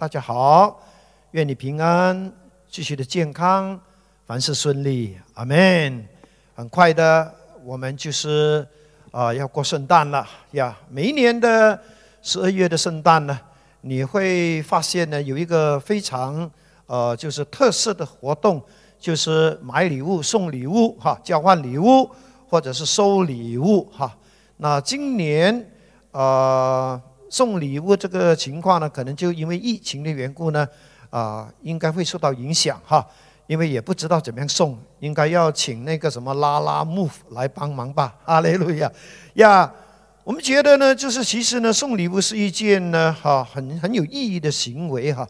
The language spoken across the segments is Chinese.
大家好，愿你平安，继续的健康，凡事顺利，阿门。很快的，我们就是啊要过圣诞了呀。每一年的十二月的圣诞呢，你会发现呢有一个非常呃就是特色的活动，就是买礼物、送礼物哈，交换礼物或者是收礼物哈。那今年呃。送礼物这个情况呢，可能就因为疫情的缘故呢，啊，应该会受到影响哈，因为也不知道怎么样送，应该要请那个什么拉拉木来帮忙吧。阿雷路亚呀，我们觉得呢，就是其实呢，送礼物是一件呢，哈，很很有意义的行为哈，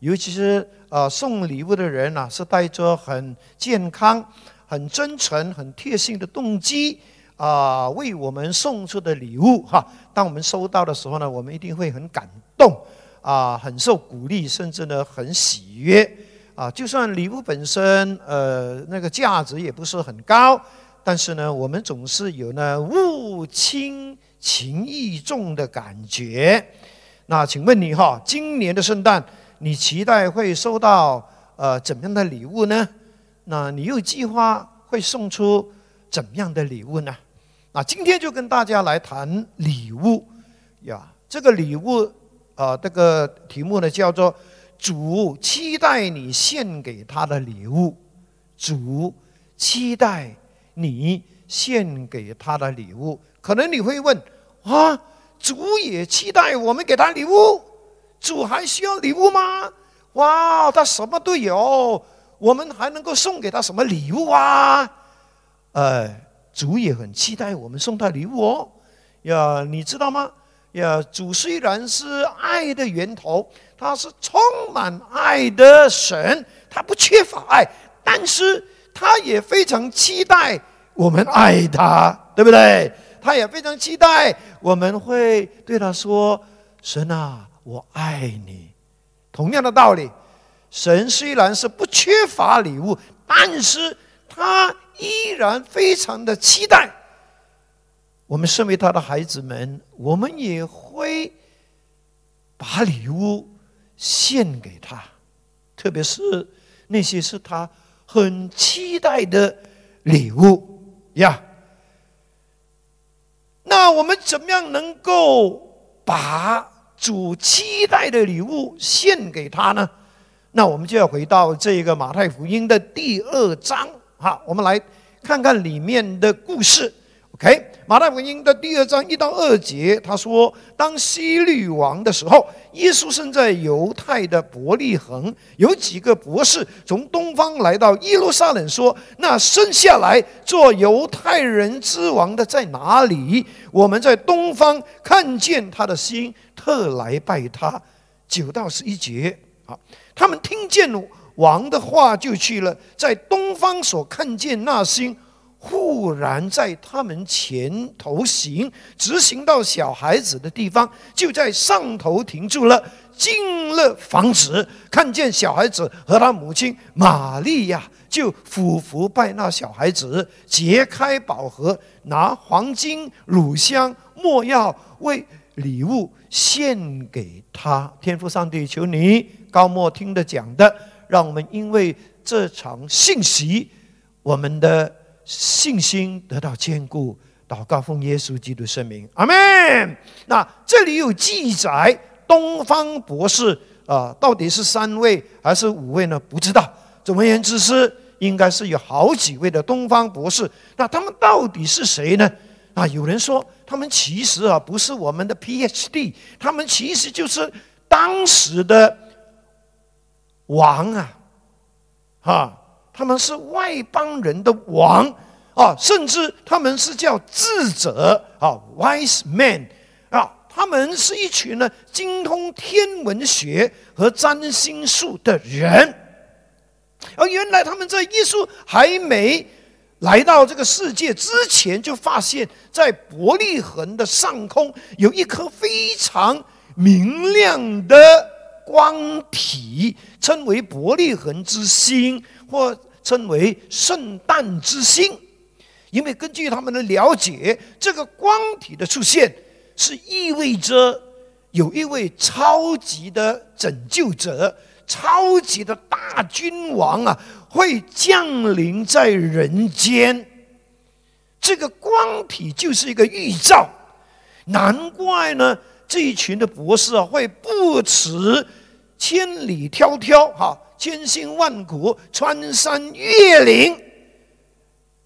尤其是呃，送礼物的人呐，是带着很健康、很真诚、很贴心的动机。啊，为我们送出的礼物哈，当我们收到的时候呢，我们一定会很感动啊，很受鼓励，甚至呢很喜悦啊。就算礼物本身呃那个价值也不是很高，但是呢，我们总是有呢物轻情意重的感觉。那请问你哈，今年的圣诞你期待会收到呃怎样的礼物呢？那你又计划会送出怎样的礼物呢？那今天就跟大家来谈礼物呀。这个礼物，啊，这个题目呢叫做“主期待你献给他的礼物”。主期待你献给他的礼物。可能你会问：啊，主也期待我们给他礼物？主还需要礼物吗？哇，他什么都有，我们还能够送给他什么礼物啊？哎。主也很期待我们送他礼物哦，呀，你知道吗？呀，主虽然是爱的源头，他是充满爱的神，他不缺乏爱，但是他也非常期待我们爱他，对不对？他也非常期待我们会对他说：“神啊，我爱你。”同样的道理，神虽然是不缺乏礼物，但是他。依然非常的期待，我们身为他的孩子们，我们也会把礼物献给他，特别是那些是他很期待的礼物呀。那我们怎么样能够把主期待的礼物献给他呢？那我们就要回到这个马太福音的第二章。好，我们来看看里面的故事。OK，马太福音的第二章一到二节，他说：“当希律王的时候，耶稣生在犹太的伯利恒。有几个博士从东方来到耶路撒冷，说：‘那生下来做犹太人之王的在哪里？我们在东方看见他的心，特来拜他。’九到十一节，好，他们听见了。”王的话就去了，在东方所看见那星，忽然在他们前头行，直行到小孩子的地方，就在上头停住了。进了房子，看见小孩子和他母亲玛利亚，就俯伏拜那小孩子，揭开宝盒，拿黄金、乳香、没药为礼物献给他。天父上帝，求你高莫听的讲的。让我们因为这场信息，我们的信心得到坚固。祷告奉耶稣基督圣名，阿门。那这里有记载，东方博士啊，到底是三位还是五位呢？不知道。总而言之是，应该是有好几位的东方博士。那他们到底是谁呢？啊，有人说他们其实啊不是我们的 PhD，他们其实就是当时的。王啊，哈，他们是外邦人的王啊，甚至他们是叫智者啊，wise man 啊，他们是一群呢精通天文学和占星术的人。而原来他们在耶稣还没来到这个世界之前，就发现，在伯利恒的上空有一颗非常明亮的。光体称为伯利恒之星，或称为圣诞之星，因为根据他们的了解，这个光体的出现是意味着有一位超级的拯救者、超级的大君王啊，会降临在人间。这个光体就是一个预兆，难怪呢，这一群的博士啊，会不辞千里迢迢哈，千辛万苦穿山越岭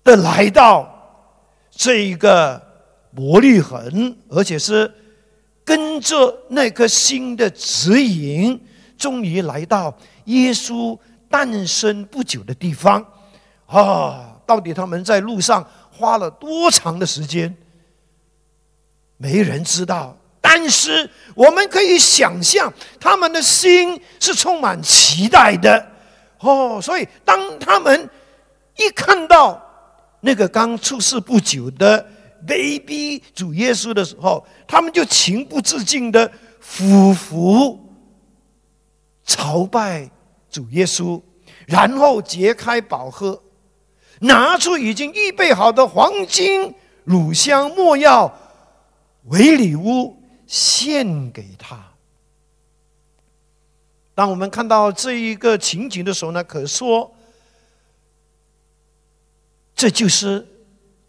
的来到这一个伯利恒，而且是。跟着那颗心的指引，终于来到耶稣诞生不久的地方。啊，到底他们在路上花了多长的时间？没人知道。但是我们可以想象，他们的心是充满期待的。哦，所以当他们一看到那个刚出世不久的，baby 主耶稣的时候，他们就情不自禁的俯伏朝拜主耶稣，然后揭开宝盒，拿出已经预备好的黄金、乳香、没药为礼物献给他。当我们看到这一个情景的时候呢，可说这就是。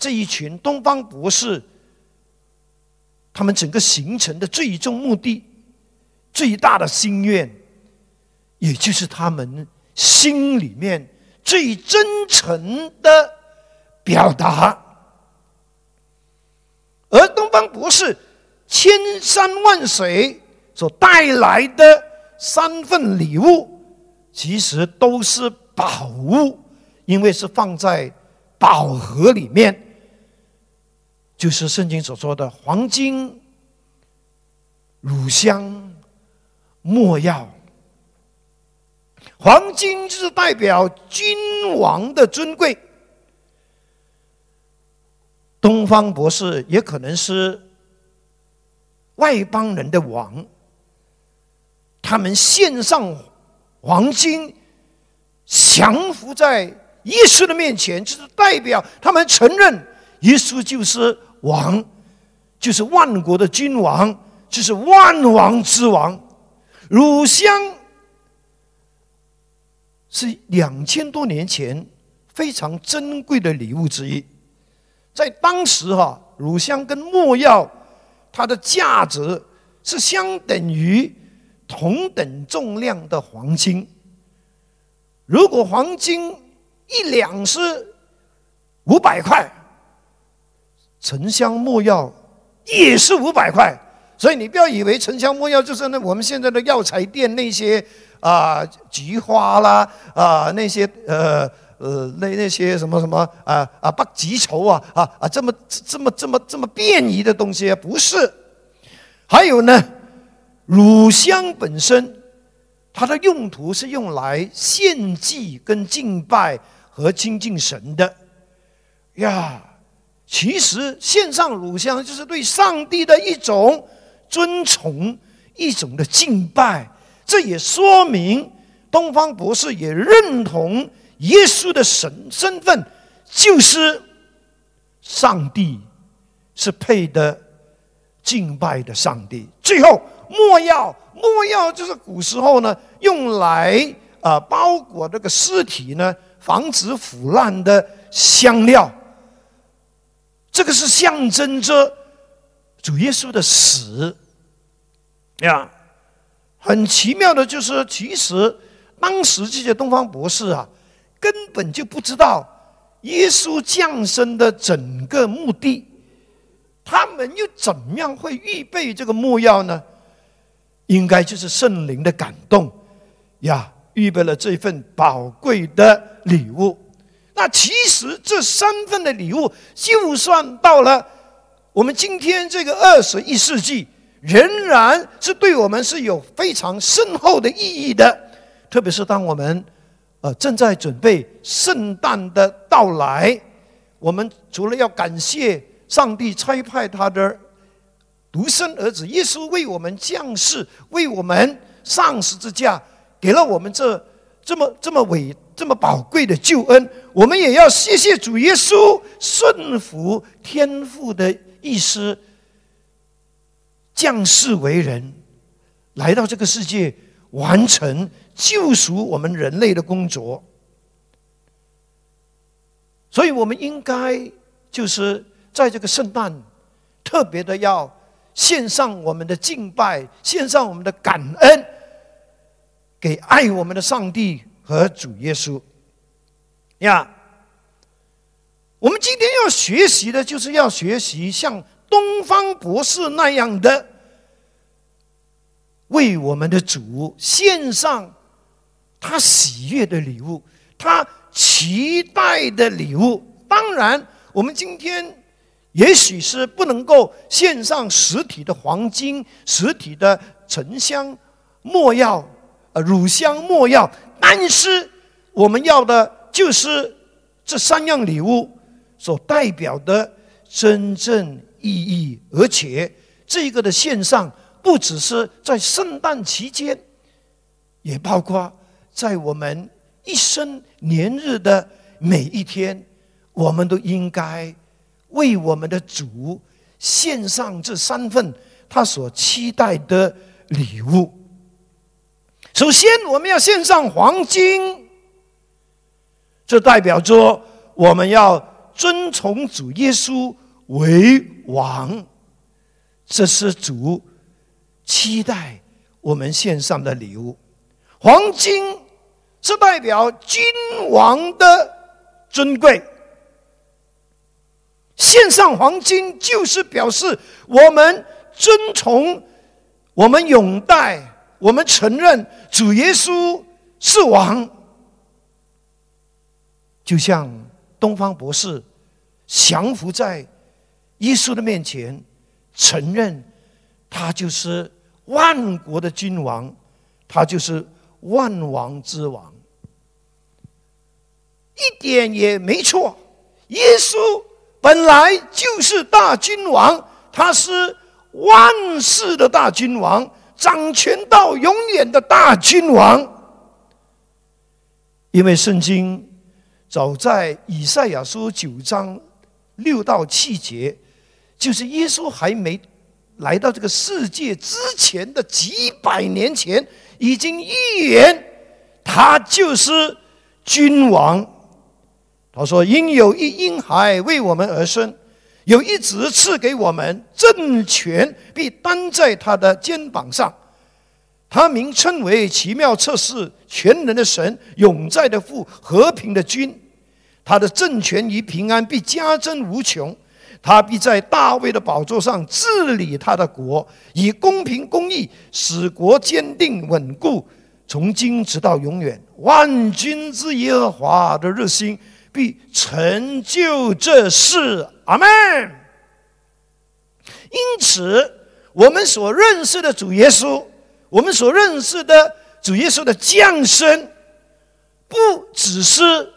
这一群东方博士，他们整个形成的最终目的、最大的心愿，也就是他们心里面最真诚的表达。而东方博士千山万水所带来的三份礼物，其实都是宝物，因为是放在宝盒里面。就是圣经所说的黄金、乳香、没药。黄金是代表君王的尊贵，东方博士也可能是外邦人的王。他们献上黄金，降服在耶稣的面前，就是代表他们承认耶稣就是。王就是万国的君王，就是万王之王。乳香是两千多年前非常珍贵的礼物之一，在当时哈，乳香跟没药，它的价值是相等于同等重量的黄金。如果黄金一两是五百块。沉香木药也是五百块，所以你不要以为沉香木药就是那我们现在的药材店那些啊菊花啦啊那些呃呃那那些什么什么啊啊不棘绸啊啊啊这么这么这么这么便宜的东西啊不是，还有呢，乳香本身它的用途是用来献祭跟敬拜和亲近神的呀。其实献上乳香就是对上帝的一种尊崇，一种的敬拜。这也说明东方博士也认同耶稣的神身份，就是上帝是配的敬拜的上帝。最后，墨药，墨药就是古时候呢用来啊包裹这个尸体呢，防止腐烂的香料。这个是象征着主耶稣的死呀。很奇妙的就是，其实当时这些东方博士啊，根本就不知道耶稣降生的整个目的。他们又怎么样会预备这个木药呢？应该就是圣灵的感动呀，预备了这份宝贵的礼物。那其实这三份的礼物，就算到了我们今天这个二十一世纪，仍然是对我们是有非常深厚的意义的。特别是当我们呃正在准备圣诞的到来，我们除了要感谢上帝差派他的独生儿子耶稣为我们降世，为我们上十字架，给了我们这这么这么伟。这么宝贵的救恩，我们也要谢谢主耶稣顺服天父的意思，降世为人，来到这个世界，完成救赎我们人类的工作。所以，我们应该就是在这个圣诞，特别的要献上我们的敬拜，献上我们的感恩，给爱我们的上帝和主耶稣。呀，我们今天要学习的，就是要学习像东方博士那样的，为我们的主献上他喜悦的礼物，他。期待的礼物，当然，我们今天也许是不能够献上实体的黄金、实体的沉香、墨药、呃乳香、墨药，但是我们要的就是这三样礼物所代表的真正意义，而且这个的献上不只是在圣诞期间，也包括在我们。一生年日的每一天，我们都应该为我们的主献上这三份他所期待的礼物。首先，我们要献上黄金，这代表着我们要遵从主耶稣为王，这是主期待我们献上的礼物。黄金。是代表君王的尊贵，献上黄金就是表示我们尊崇、我们拥戴、我们承认主耶稣是王。就像东方博士降服在耶稣的面前，承认他就是万国的君王，他就是万王之王。一点也没错，耶稣本来就是大君王，他是万世的大君王，掌权到永远的大君王。因为圣经早在以赛亚书九章六到七节，就是耶稣还没来到这个世界之前的几百年前，已经预言他就是君王。他说：“因有一婴孩为我们而生，有一子赐给我们，政权必担在他的肩膀上。他名称为奇妙测试、全能的神、永在的父、和平的君。他的政权与平安必加增无穷。他必在大卫的宝座上治理他的国，以公平公义使国坚定稳固，从今直到永远。万军之耶和华的热心。”必成就这事，阿门。因此，我们所认识的主耶稣，我们所认识的主耶稣的降生，不只是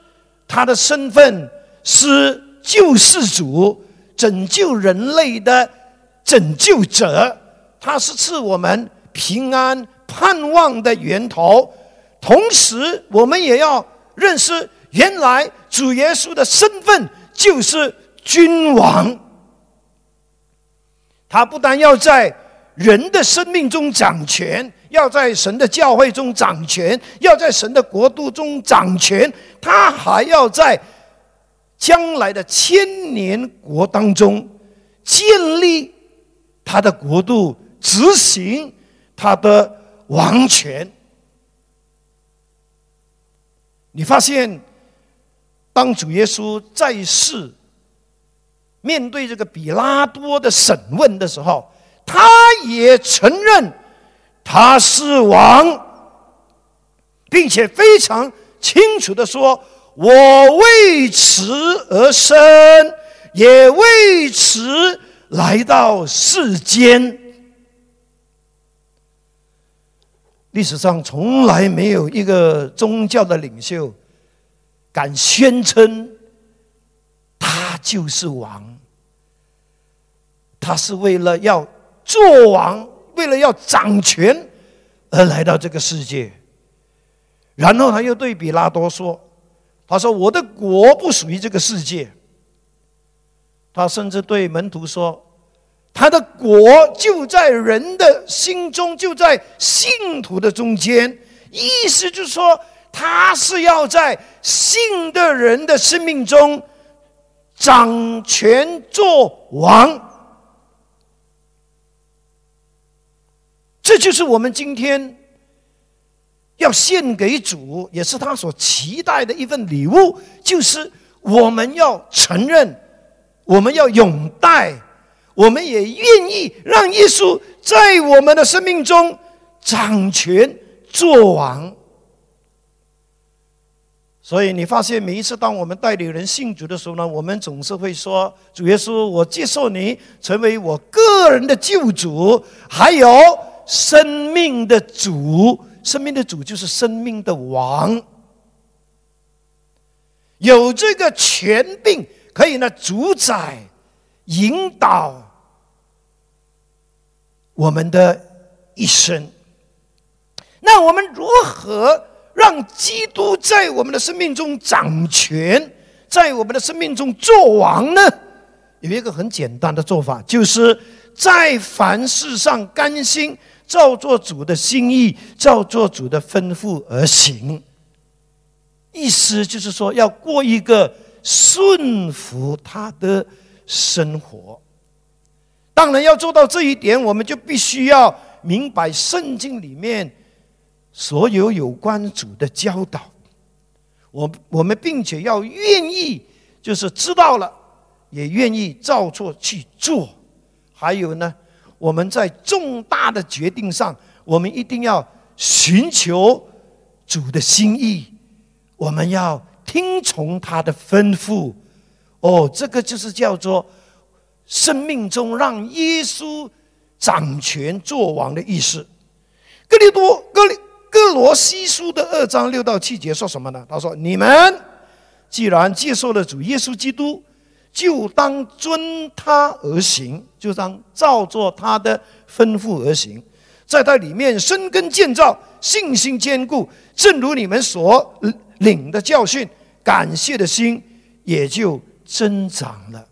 他的身份是救世主、拯救人类的拯救者，他是赐我们平安盼望的源头。同时，我们也要认识。原来主耶稣的身份就是君王，他不但要在人的生命中掌权，要在神的教会中掌权，要在神的国度中掌权，他还要在将来的千年国当中建立他的国度，执行他的王权。你发现？当主耶稣在世，面对这个比拉多的审问的时候，他也承认他是王，并且非常清楚的说：“我为此而生，也为此来到世间。”历史上从来没有一个宗教的领袖。敢宣称他就是王，他是为了要做王，为了要掌权而来到这个世界。然后他又对比拉多说：“他说我的国不属于这个世界。”他甚至对门徒说：“他的国就在人的心中，就在信徒的中间。意思就是说，他是要在信的人的生命中掌权做王。这就是我们今天要献给主，也是他所期待的一份礼物，就是我们要承认，我们要拥戴。我们也愿意让耶稣在我们的生命中掌权作王。所以你发现，每一次当我们带领人信主的时候呢，我们总是会说：“主耶稣，我接受你成为我个人的救主，还有生命的主。生命的主就是生命的王，有这个权柄可以呢主宰、引导。”我们的一生，那我们如何让基督在我们的生命中掌权，在我们的生命中做王呢？有一个很简单的做法，就是在凡事上甘心照做主的心意，照做主的吩咐而行。意思就是说，要过一个顺服他的生活。当然要做到这一点，我们就必须要明白圣经里面所有有关主的教导。我我们并且要愿意，就是知道了，也愿意照做去做。还有呢，我们在重大的决定上，我们一定要寻求主的心意，我们要听从他的吩咐。哦，这个就是叫做。生命中让耶稣掌权作王的意思。哥利多哥利哥罗西书的二章六到七节说什么呢？他说：“你们既然接受了主耶稣基督，就当遵他而行，就当照做他的吩咐而行，在他里面生根建造，信心坚固，正如你们所领的教训，感谢的心也就增长了。”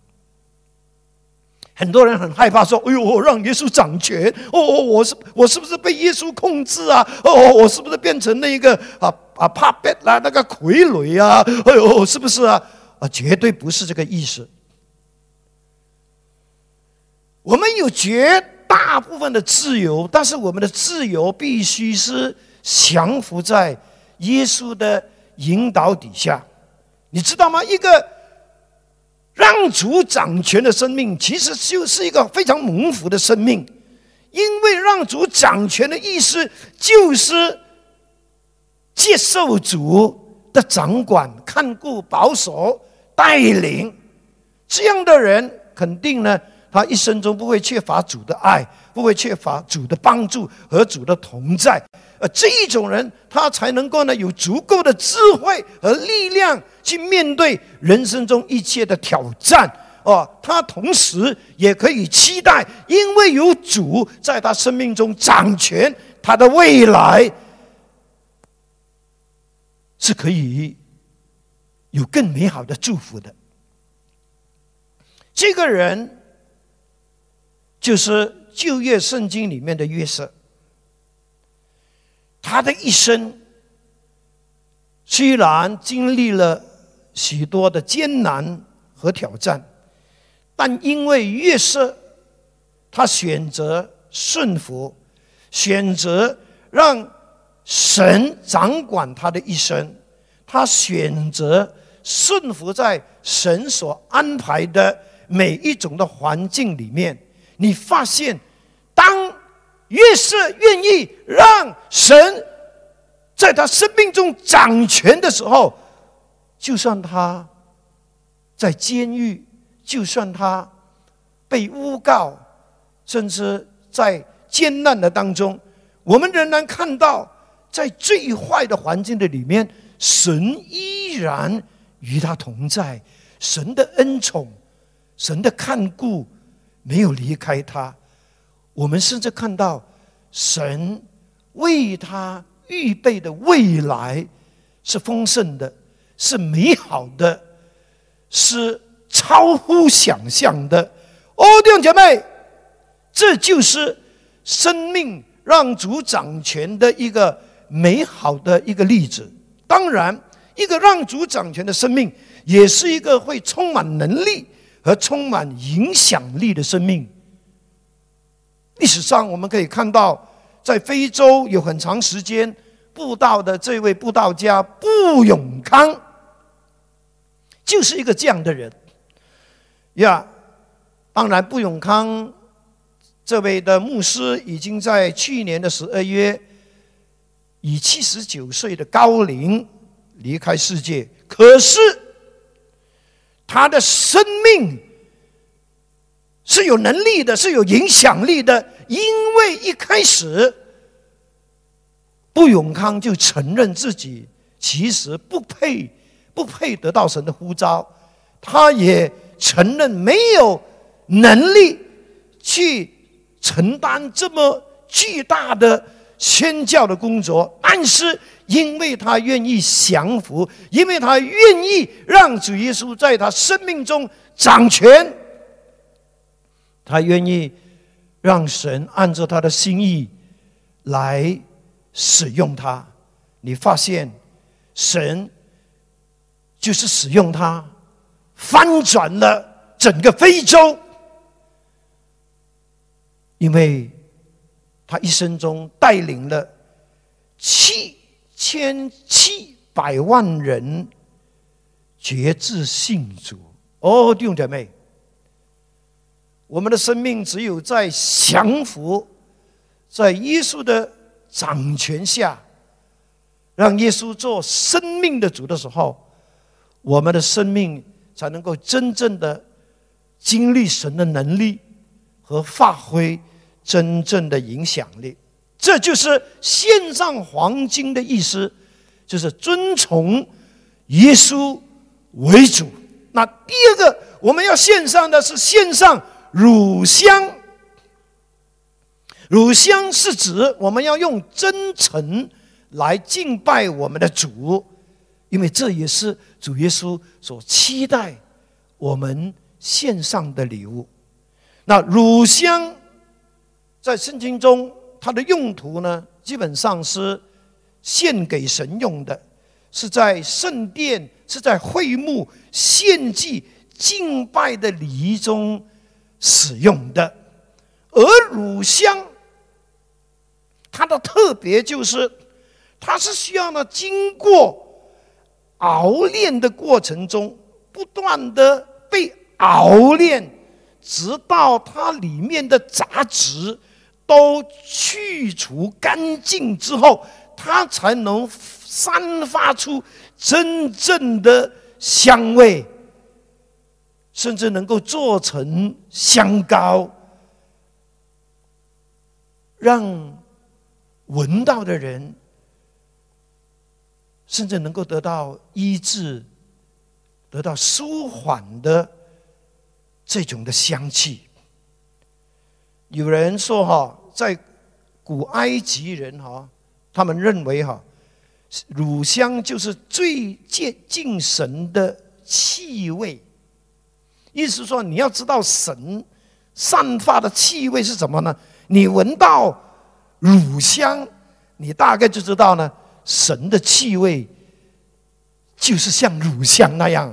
很多人很害怕说：“哎呦，我让耶稣掌权哦，我是我是不是被耶稣控制啊？哦，我是不是变成那一个啊啊怕变啦那个傀儡啊？哎呦，是不是啊？啊，绝对不是这个意思。我们有绝大部分的自由，但是我们的自由必须是降服在耶稣的引导底下，你知道吗？一个。让主掌权的生命，其实就是一个非常蒙福的生命，因为让主掌权的意思，就是接受主的掌管、看顾、保守、带领。这样的人，肯定呢，他一生中不会缺乏主的爱，不会缺乏主的帮助和主的同在。呃，这一种人，他才能够呢，有足够的智慧和力量去面对人生中一切的挑战。哦，他同时也可以期待，因为有主在他生命中掌权，他的未来是可以有更美好的祝福的。这个人就是旧约圣经里面的约瑟。他的一生虽然经历了许多的艰难和挑战，但因为约瑟他选择顺服，选择让神掌管他的一生，他选择顺服在神所安排的每一种的环境里面，你发现当。越是愿意让神在他生命中掌权的时候，就算他在监狱，就算他被诬告，甚至在艰难的当中，我们仍然看到，在最坏的环境的里面，神依然与他同在，神的恩宠，神的看顾，没有离开他。我们甚至看到神为他预备的未来是丰盛的，是美好的，是超乎想象的。哦，弟兄姐妹，这就是生命让主掌权的一个美好的一个例子。当然，一个让主掌权的生命，也是一个会充满能力和充满影响力的生命。历史上我们可以看到，在非洲有很长时间布道的这位布道家布永康，就是一个这样的人。呀，当然，布永康这位的牧师已经在去年的十二月以七十九岁的高龄离开世界。可是，他的生命是有能力的，是有影响力的，因为一开始，布永康就承认自己其实不配，不配得到神的呼召，他也。承认没有能力去承担这么巨大的宣教的工作，但是因为他愿意降服，因为他愿意让主耶稣在他生命中掌权，他愿意让神按照他的心意来使用他。你发现神就是使用他。翻转了整个非洲，因为他一生中带领了七千七百万人决志信主。哦，弟兄姐妹，我们的生命只有在降服在耶稣的掌权下，让耶稣做生命的主的时候，我们的生命。才能够真正的经历神的能力和发挥真正的影响力，这就是献上黄金的意思，就是遵从耶稣为主。那第二个我们要献上的是献上乳香，乳香是指我们要用真诚来敬拜我们的主。因为这也是主耶稣所期待我们献上的礼物。那乳香在圣经中，它的用途呢，基本上是献给神用的，是在圣殿、是在会幕献祭敬拜的礼仪中使用的。而乳香，它的特别就是，它是需要呢经过。熬炼的过程中，不断的被熬炼，直到它里面的杂质都去除干净之后，它才能散发出真正的香味，甚至能够做成香膏，让闻到的人。甚至能够得到医治、得到舒缓的这种的香气。有人说哈，在古埃及人哈，他们认为哈，乳香就是最接近神的气味。意思说，你要知道神散发的气味是什么呢？你闻到乳香，你大概就知道呢。神的气味就是像乳香那样，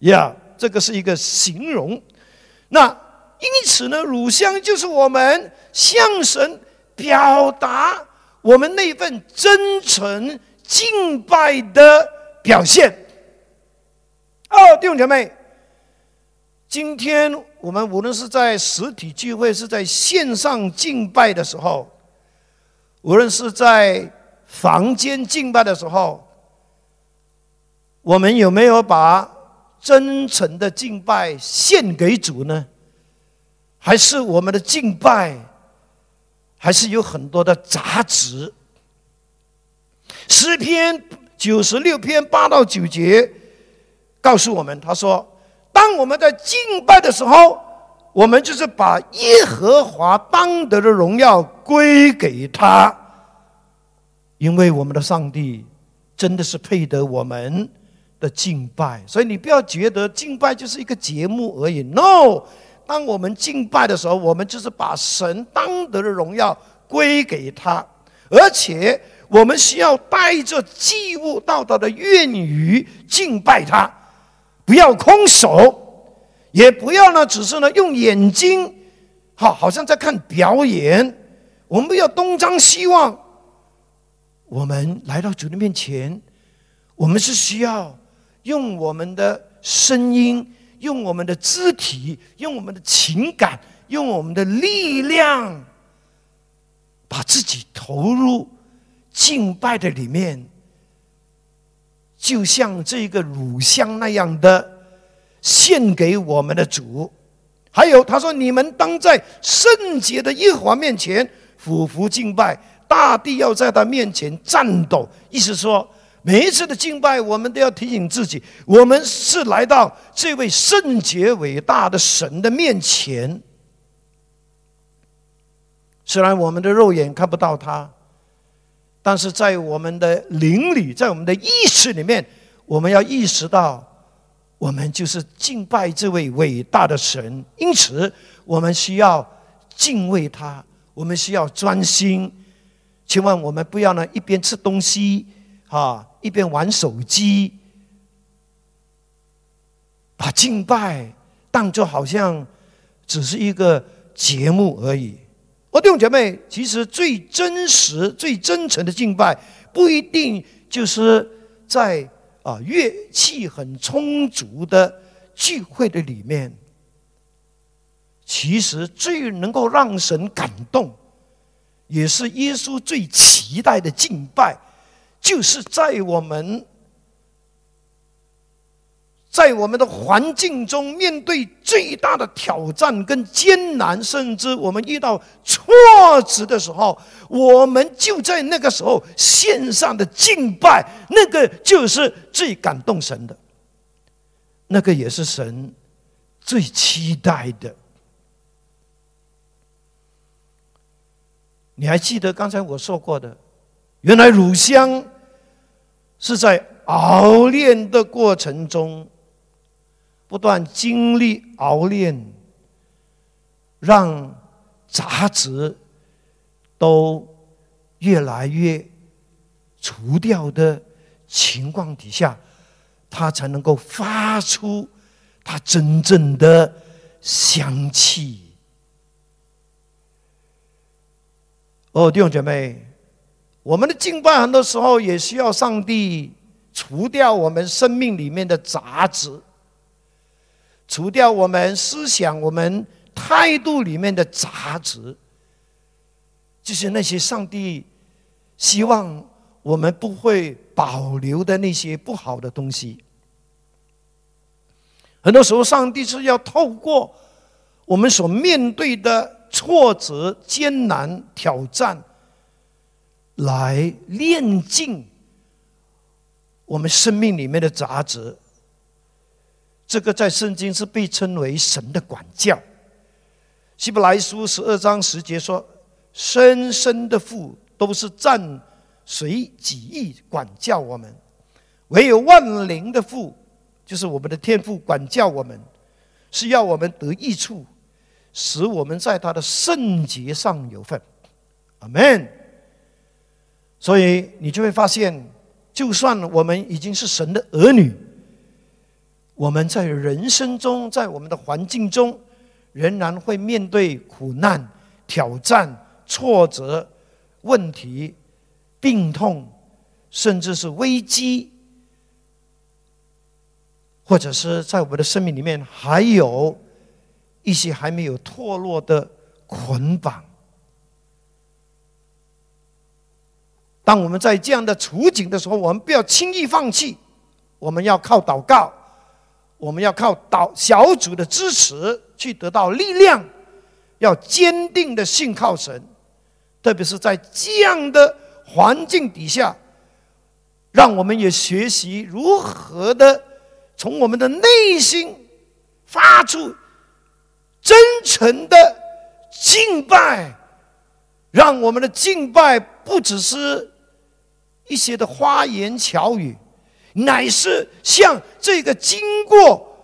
呀，这个是一个形容。那因此呢，乳香就是我们向神表达我们那份真诚敬拜的表现。哦，弟兄姐妹，今天我们无论是在实体聚会，是在线上敬拜的时候，无论是在。房间敬拜的时候，我们有没有把真诚的敬拜献给主呢？还是我们的敬拜还是有很多的杂质？诗篇九十六篇八到九节告诉我们，他说：“当我们在敬拜的时候，我们就是把耶和华当得的荣耀归给他。”因为我们的上帝真的是配得我们的敬拜，所以你不要觉得敬拜就是一个节目而已。No，当我们敬拜的时候，我们就是把神当得的荣耀归给他，而且我们需要带着祭物到他的愿语敬拜他，不要空手，也不要呢，只是呢用眼睛，好，好像在看表演。我们不要东张西望。我们来到主的面前，我们是需要用我们的声音。用我们的肢体，用我们的情感，用我们的力量，把自己投入敬拜的里面，就像这个乳香那样的献给我们的主。还有，他说：“你们当在圣洁的耶和华面前俯伏敬拜，大地要在他面前颤抖。”意思说。每一次的敬拜，我们都要提醒自己，我们是来到这位圣洁伟大的神的面前。虽然我们的肉眼看不到他，但是在我们的灵里，在我们的意识里面，我们要意识到，我们就是敬拜这位伟大的神。因此，我们需要敬畏他，我们需要专心。千万我们不要呢一边吃东西，啊。一边玩手机，把敬拜当做好像只是一个节目而已。我弟兄姐妹，其实最真实、最真诚的敬拜，不一定就是在啊乐器很充足的聚会的里面。其实最能够让神感动，也是耶稣最期待的敬拜。就是在我们，在我们的环境中，面对最大的挑战跟艰难，甚至我们遇到挫折的时候，我们就在那个时候献上的敬拜，那个就是最感动神的，那个也是神最期待的。你还记得刚才我说过的，原来乳香。是在熬炼的过程中，不断经历熬炼，让杂质都越来越除掉的情况底下，它才能够发出它真正的香气。哦，弟兄姐妹。我们的敬拜很多时候也需要上帝除掉我们生命里面的杂质，除掉我们思想、我们态度里面的杂质，就是那些上帝希望我们不会保留的那些不好的东西。很多时候，上帝是要透过我们所面对的挫折、艰难、挑战。来炼净我们生命里面的杂质，这个在圣经是被称为神的管教。希伯来书十二章十节说：“生生的父都是暂随己意管教我们，唯有万灵的父，就是我们的天父管教我们，是要我们得益处，使我们在他的圣洁上有份。”阿门。所以你就会发现，就算我们已经是神的儿女，我们在人生中，在我们的环境中，仍然会面对苦难、挑战、挫折、问题、病痛，甚至是危机，或者是在我们的生命里面，还有一些还没有脱落的捆绑。当我们在这样的处境的时候，我们不要轻易放弃，我们要靠祷告，我们要靠导小组的支持去得到力量，要坚定的信靠神，特别是在这样的环境底下，让我们也学习如何的从我们的内心发出真诚的敬拜，让我们的敬拜不只是。一些的花言巧语，乃是像这个经过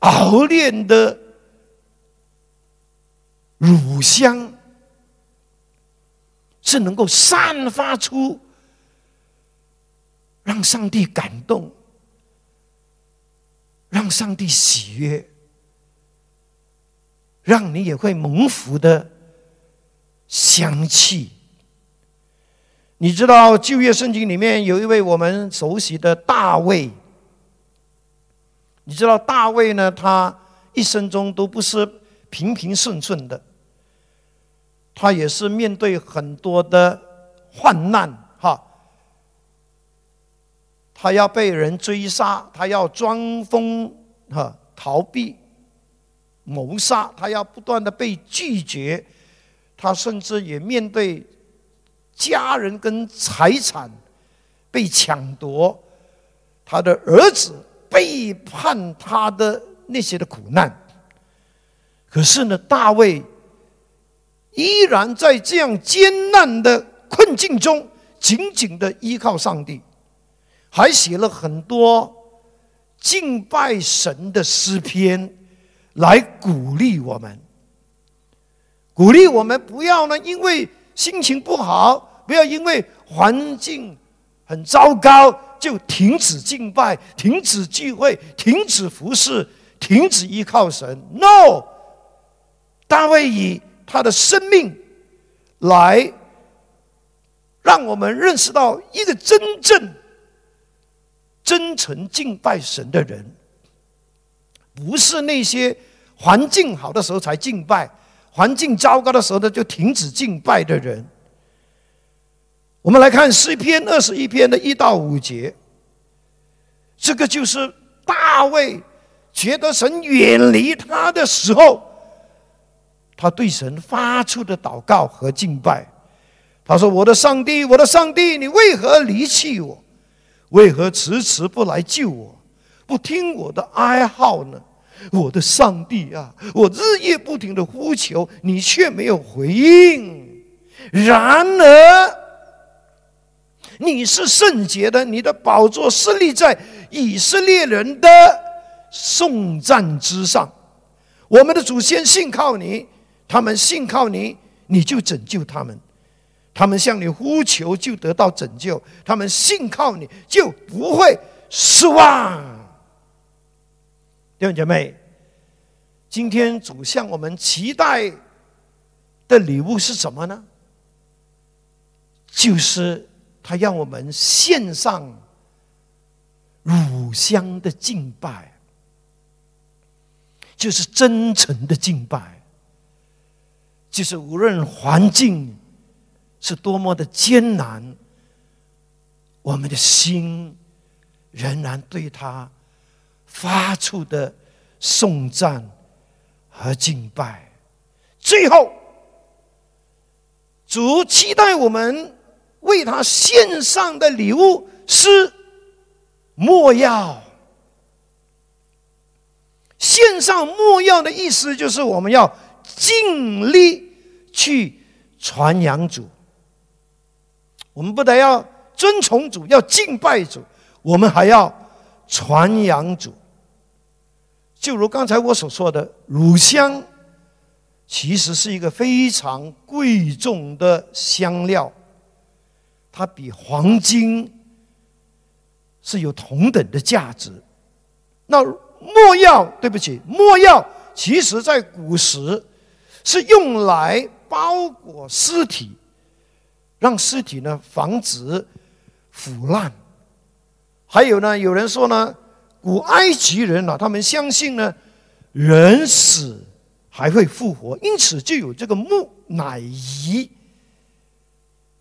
熬炼的乳香是能够散发出让上帝感动、让上帝喜悦、让你也会蒙福的香气。你知道旧约圣经里面有一位我们熟悉的大卫。你知道大卫呢？他一生中都不是平平顺顺的，他也是面对很多的患难，哈。他要被人追杀，他要装疯，哈，逃避谋杀，他要不断的被拒绝，他甚至也面对家人跟财产被抢夺，他的儿子。背叛他的那些的苦难，可是呢，大卫依然在这样艰难的困境中，紧紧的依靠上帝，还写了很多敬拜神的诗篇，来鼓励我们，鼓励我们不要呢，因为心情不好，不要因为环境很糟糕。就停止敬拜，停止聚会，停止服侍，停止依靠神。No，大卫以他的生命来让我们认识到一个真正真诚敬拜神的人，不是那些环境好的时候才敬拜，环境糟糕的时候呢就停止敬拜的人。我们来看诗篇二十一篇的一到五节，这个就是大卫觉得神远离他的时候，他对神发出的祷告和敬拜。他说：“我的上帝，我的上帝，你为何离弃我？为何迟迟不来救我？不听我的哀号呢？我的上帝啊，我日夜不停的呼求，你却没有回应。然而。”你是圣洁的，你的宝座是立在以色列人的颂赞之上。我们的祖先信靠你，他们信靠你，你就拯救他们；他们向你呼求，就得到拯救；他们信靠你，就不会失望。弟兄姐妹，今天主向我们期待的礼物是什么呢？就是。他让我们献上乳香的敬拜，就是真诚的敬拜，就是无论环境是多么的艰难，我们的心仍然对他发出的颂赞和敬拜。最后，主期待我们。为他献上的礼物是莫药。献上莫药的意思就是我们要尽力去传扬主。我们不但要尊崇主，要敬拜主，我们还要传扬主。就如刚才我所说的，乳香其实是一个非常贵重的香料。它比黄金是有同等的价值。那墨药，对不起，墨药其实在古时是用来包裹尸体，让尸体呢防止腐烂。还有呢，有人说呢，古埃及人啊，他们相信呢，人死还会复活，因此就有这个木乃伊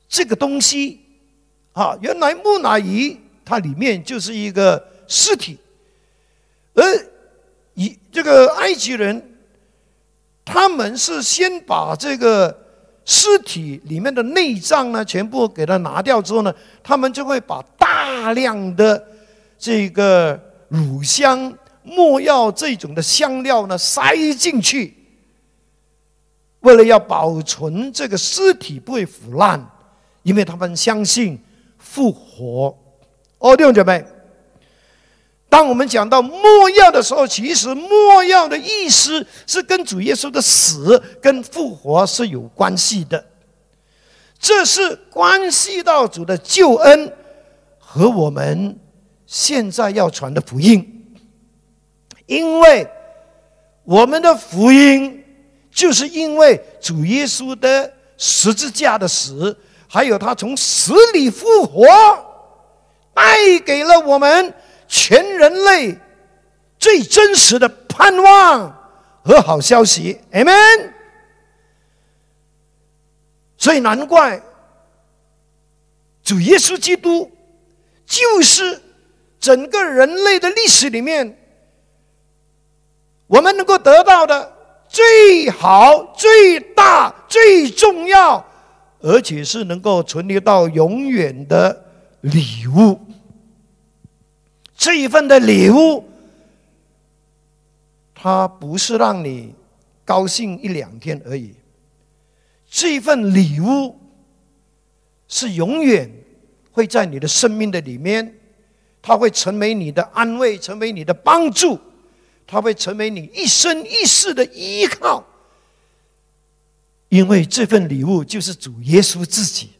这个东西。啊，原来木乃伊它里面就是一个尸体，而以这个埃及人，他们是先把这个尸体里面的内脏呢全部给它拿掉之后呢，他们就会把大量的这个乳香、没药这种的香料呢塞进去，为了要保存这个尸体不会腐烂，因为他们相信。复活，哦，弟兄姐妹，当我们讲到末药的时候，其实末药的意思是跟主耶稣的死跟复活是有关系的，这是关系到主的救恩和我们现在要传的福音，因为我们的福音就是因为主耶稣的十字架的死，还有他从死里复活，带给了我们。全人类最真实的盼望和好消息，Amen。所以难怪主耶稣基督就是整个人类的历史里面，我们能够得到的最好、最大、最重要，而且是能够存留到永远的礼物。这一份的礼物，它不是让你高兴一两天而已。这一份礼物是永远会在你的生命的里面，它会成为你的安慰，成为你的帮助，它会成为你一生一世的依靠。因为这份礼物就是主耶稣自己。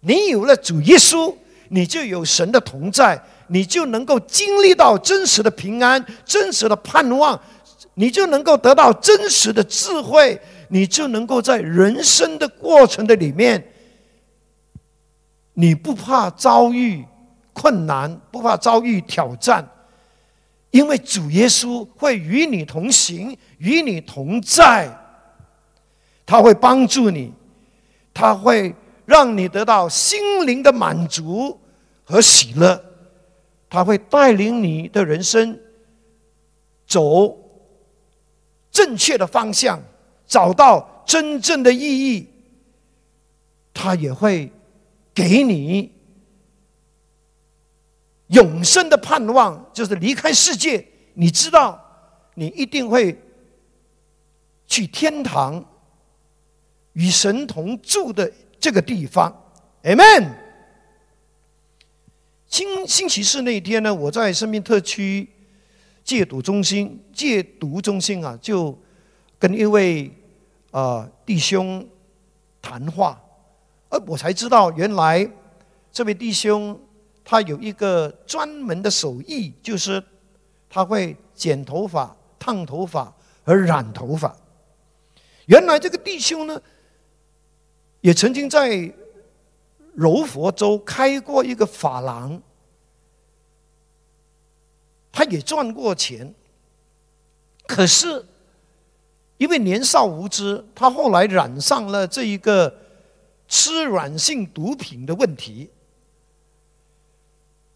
你有了主耶稣，你就有神的同在。你就能够经历到真实的平安、真实的盼望，你就能够得到真实的智慧，你就能够在人生的过程的里面，你不怕遭遇困难，不怕遭遇挑战，因为主耶稣会与你同行，与你同在，他会帮助你，他会让你得到心灵的满足和喜乐。他会带领你的人生走正确的方向，找到真正的意义。他也会给你永生的盼望，就是离开世界，你知道，你一定会去天堂，与神同住的这个地方。Amen。星星期四那一天呢，我在生命特区戒毒中心，戒毒中心啊，就跟一位啊弟兄谈话，而我才知道，原来这位弟兄他有一个专门的手艺，就是他会剪头发、烫头发和染头发。原来这个弟兄呢，也曾经在。柔佛州开过一个发廊，他也赚过钱，可是因为年少无知，他后来染上了这一个吃软性毒品的问题，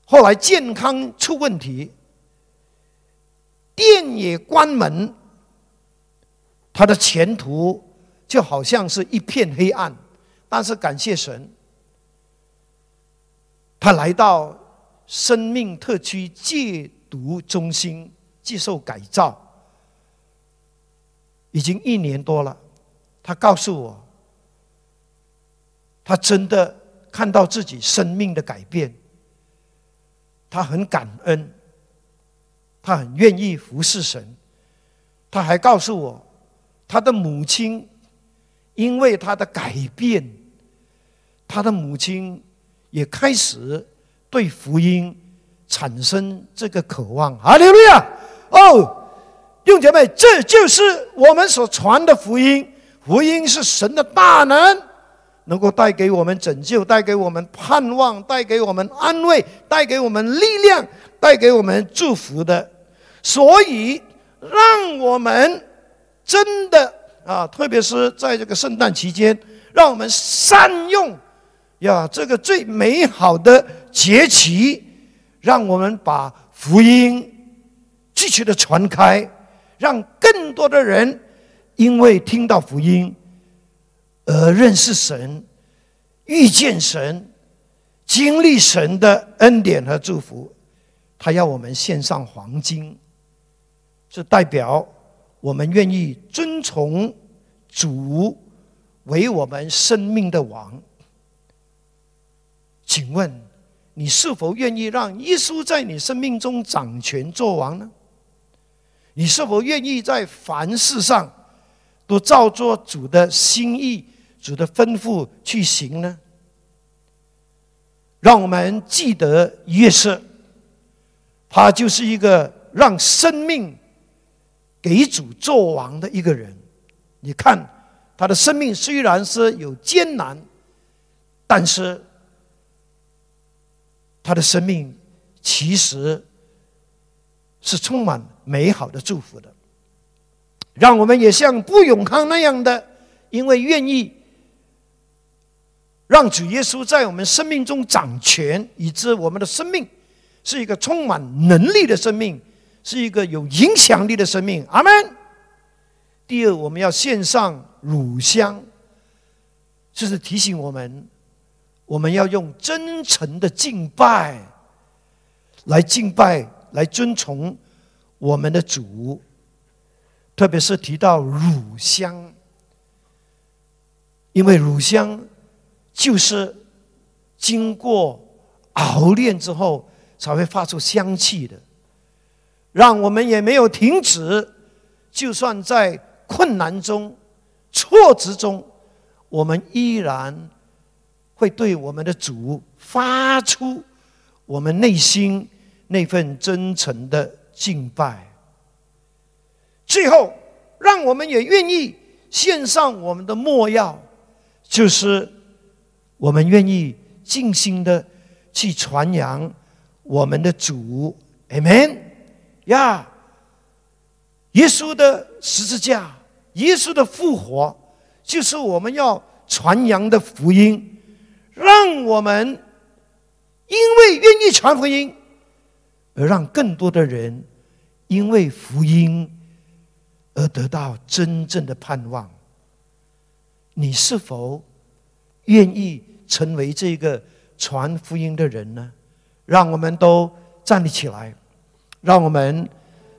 后来健康出问题，店也关门，他的前途就好像是一片黑暗，但是感谢神。他来到生命特区戒毒中心接受改造，已经一年多了。他告诉我，他真的看到自己生命的改变，他很感恩，他很愿意服侍神。他还告诉我，他的母亲因为他的改变，他的母亲。也开始对福音产生这个渴望。哈利路亚！哦，弟兄姐妹，这就是我们所传的福音。福音是神的大能，能够带给我们拯救，带给我们盼望，带给我们安慰，带给我们力量，带给我们祝福的。所以，让我们真的啊，特别是在这个圣诞期间，让我们善用。呀，这个最美好的节期，让我们把福音继续的传开，让更多的人因为听到福音而认识神、遇见神、经历神的恩典和祝福。他要我们献上黄金，是代表我们愿意遵从主为我们生命的王。请问，你是否愿意让耶稣在你生命中掌权作王呢？你是否愿意在凡事上都照做主的心意、主的吩咐去行呢？让我们记得约瑟，他就是一个让生命给主作王的一个人。你看，他的生命虽然是有艰难，但是。他的生命其实是充满美好的祝福的，让我们也像布永康那样的，因为愿意让主耶稣在我们生命中掌权，以致我们的生命是一个充满能力的生命，是一个有影响力的生命。阿门。第二，我们要献上乳香，就是提醒我们。我们要用真诚的敬拜来敬拜，来尊崇我们的主。特别是提到乳香，因为乳香就是经过熬炼之后才会发出香气的，让我们也没有停止。就算在困难中、挫折中，我们依然。会对我们的主发出我们内心那份真诚的敬拜。最后，让我们也愿意献上我们的末药，就是我们愿意尽心的去传扬我们的主。Amen 呀！耶稣的十字架，耶稣的复活，就是我们要传扬的福音。让我们因为愿意传福音，而让更多的人因为福音而得到真正的盼望。你是否愿意成为这个传福音的人呢？让我们都站立起来，让我们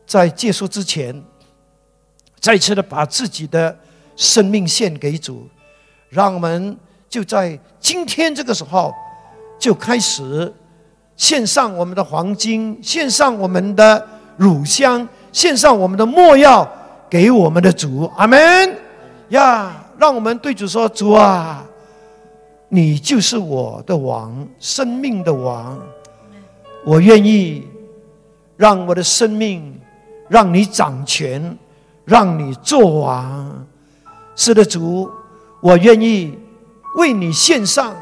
在结束之前，再次的把自己的生命献给主，让我们。就在今天这个时候，就开始献上我们的黄金，献上我们的乳香，献上我们的墨药给我们的主。阿门呀！让我们对主说：“主啊，你就是我的王，生命的王。我愿意让我的生命让你掌权，让你做王。是的，主，我愿意。”为你献上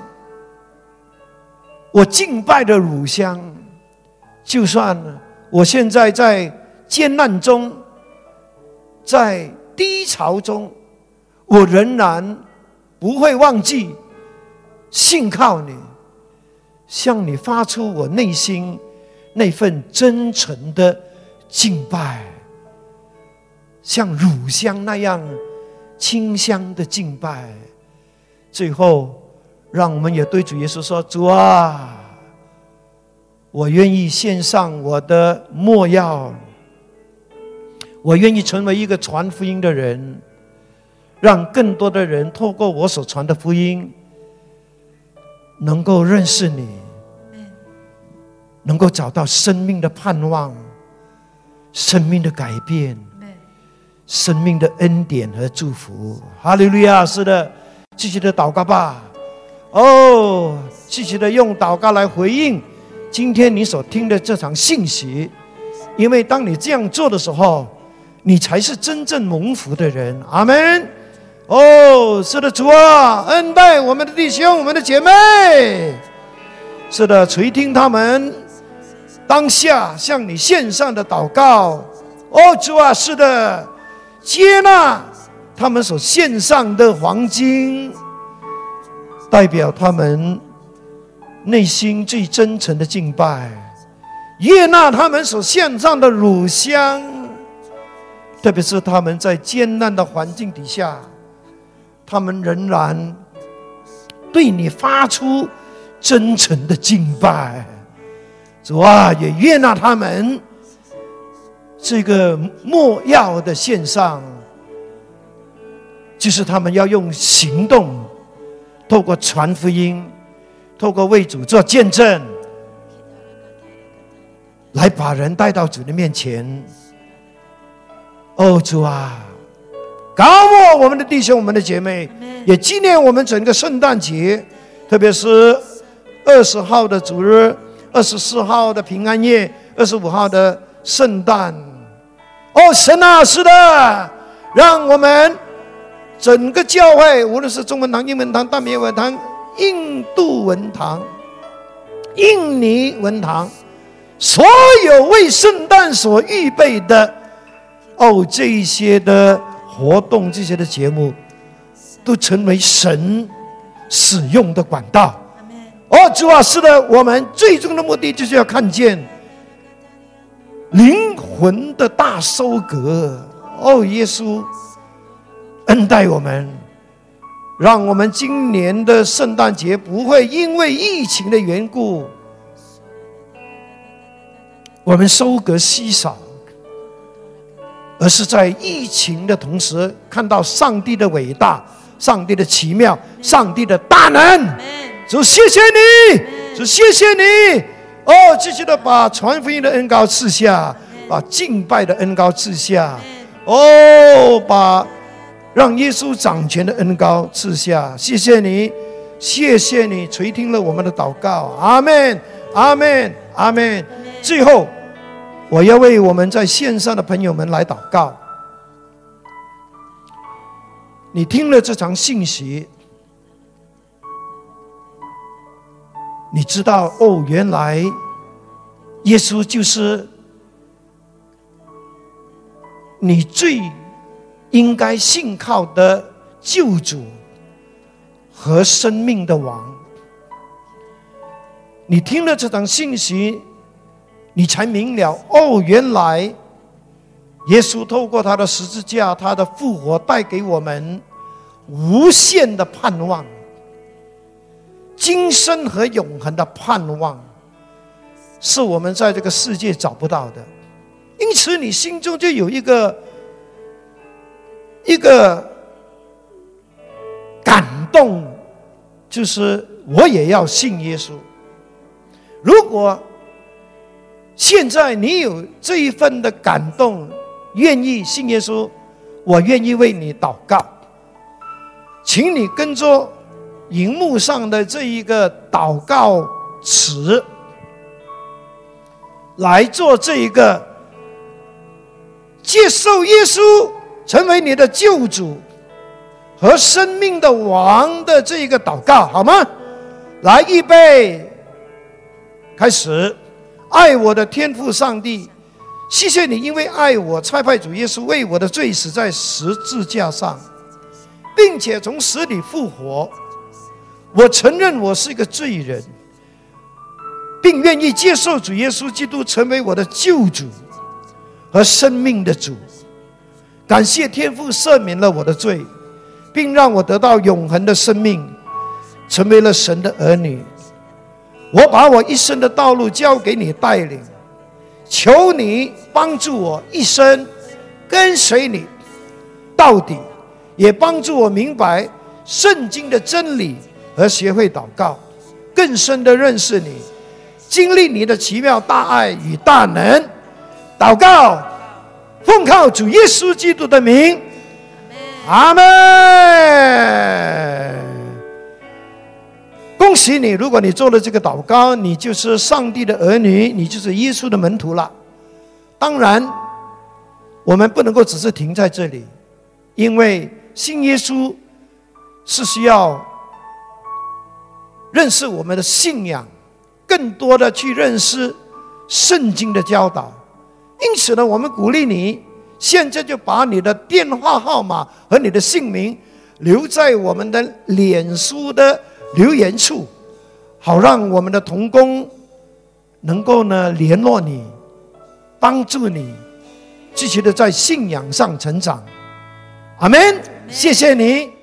我敬拜的乳香，就算我现在在艰难中，在低潮中，我仍然不会忘记信靠你，向你发出我内心那份真诚的敬拜，像乳香那样清香的敬拜。最后，让我们也对主耶稣说：“主啊，我愿意献上我的墨药，我愿意成为一个传福音的人，让更多的人透过我所传的福音，能够认识你，能够找到生命的盼望，生命的改变，生命的恩典和祝福。哈利路亚！是的。”继续的祷告吧，哦，继续的用祷告来回应今天你所听的这场信息，因为当你这样做的时候，你才是真正蒙福的人。阿门。哦，是的，主啊，恩待我们的弟兄、我们的姐妹。是的，垂听他们当下向你献上的祷告。哦，主啊，是的，接纳。他们所献上的黄金，代表他们内心最真诚的敬拜；悦纳他们所献上的乳香，特别是他们在艰难的环境底下，他们仍然对你发出真诚的敬拜。主啊，也悦纳他们这个莫要的献上。就是他们要用行动，透过传福音，透过为主做见证，来把人带到主的面前。哦，主啊，高我我们的弟兄、我们的姐妹，也纪念我们整个圣诞节，特别是二十号的主日、二十四号的平安夜、二十五号的圣诞。哦，神啊，是的，让我们整个教会，无论是中文堂、英文堂、大明文堂、印度文堂、印尼文堂，所有为圣诞所预备的。哦，这一些的活动，这些的节目，都成为神使用的管道。哦，主啊，是的，我们最终的目的就是要看见灵魂的大收割。哦，耶稣恩待我们，让我们今年的圣诞节不会因为疫情的缘故，我们收割稀少。而是在疫情的同时，看到上帝的伟大、上帝的奇妙、上帝的大能。主，谢谢你，主，谢谢你。哦，继续的把传福音的恩高赐下，把敬拜的恩高赐下。哦，把让耶稣掌权的恩高赐下。谢谢你，谢谢你垂听了我们的祷告。阿门，阿门，阿门。最后。我要为我们在线上的朋友们来祷告。你听了这场信息，你知道哦，原来耶稣就是你最应该信靠的救主和生命的王。你听了这场信息。你才明了哦，原来耶稣透过他的十字架、他的复活，带给我们无限的盼望，今生和永恒的盼望，是我们在这个世界找不到的。因此，你心中就有一个一个感动，就是我也要信耶稣。如果现在你有这一份的感动，愿意信耶稣，我愿意为你祷告，请你跟着荧幕上的这一个祷告词来做这一个接受耶稣成为你的救主和生命的王的这一个祷告，好吗？来，预备，开始。爱我的天父上帝，谢谢你，因为爱我，差派主耶稣为我的罪死在十字架上，并且从死里复活。我承认我是一个罪人，并愿意接受主耶稣基督成为我的救主和生命的主。感谢天父赦免了我的罪，并让我得到永恒的生命，成为了神的儿女。我把我一生的道路交给你带领，求你帮助我一生跟随你到底，也帮助我明白圣经的真理和学会祷告，更深的认识你，经历你的奇妙大爱与大能。祷告，奉靠主耶稣基督的名，阿门。恭喜你！如果你做了这个祷告，你就是上帝的儿女，你就是耶稣的门徒了。当然，我们不能够只是停在这里，因为信耶稣是需要认识我们的信仰，更多的去认识圣经的教导。因此呢，我们鼓励你现在就把你的电话号码和你的姓名留在我们的脸书的。留言处，好让我们的童工能够呢联络你，帮助你继续的在信仰上成长。阿门！谢谢你。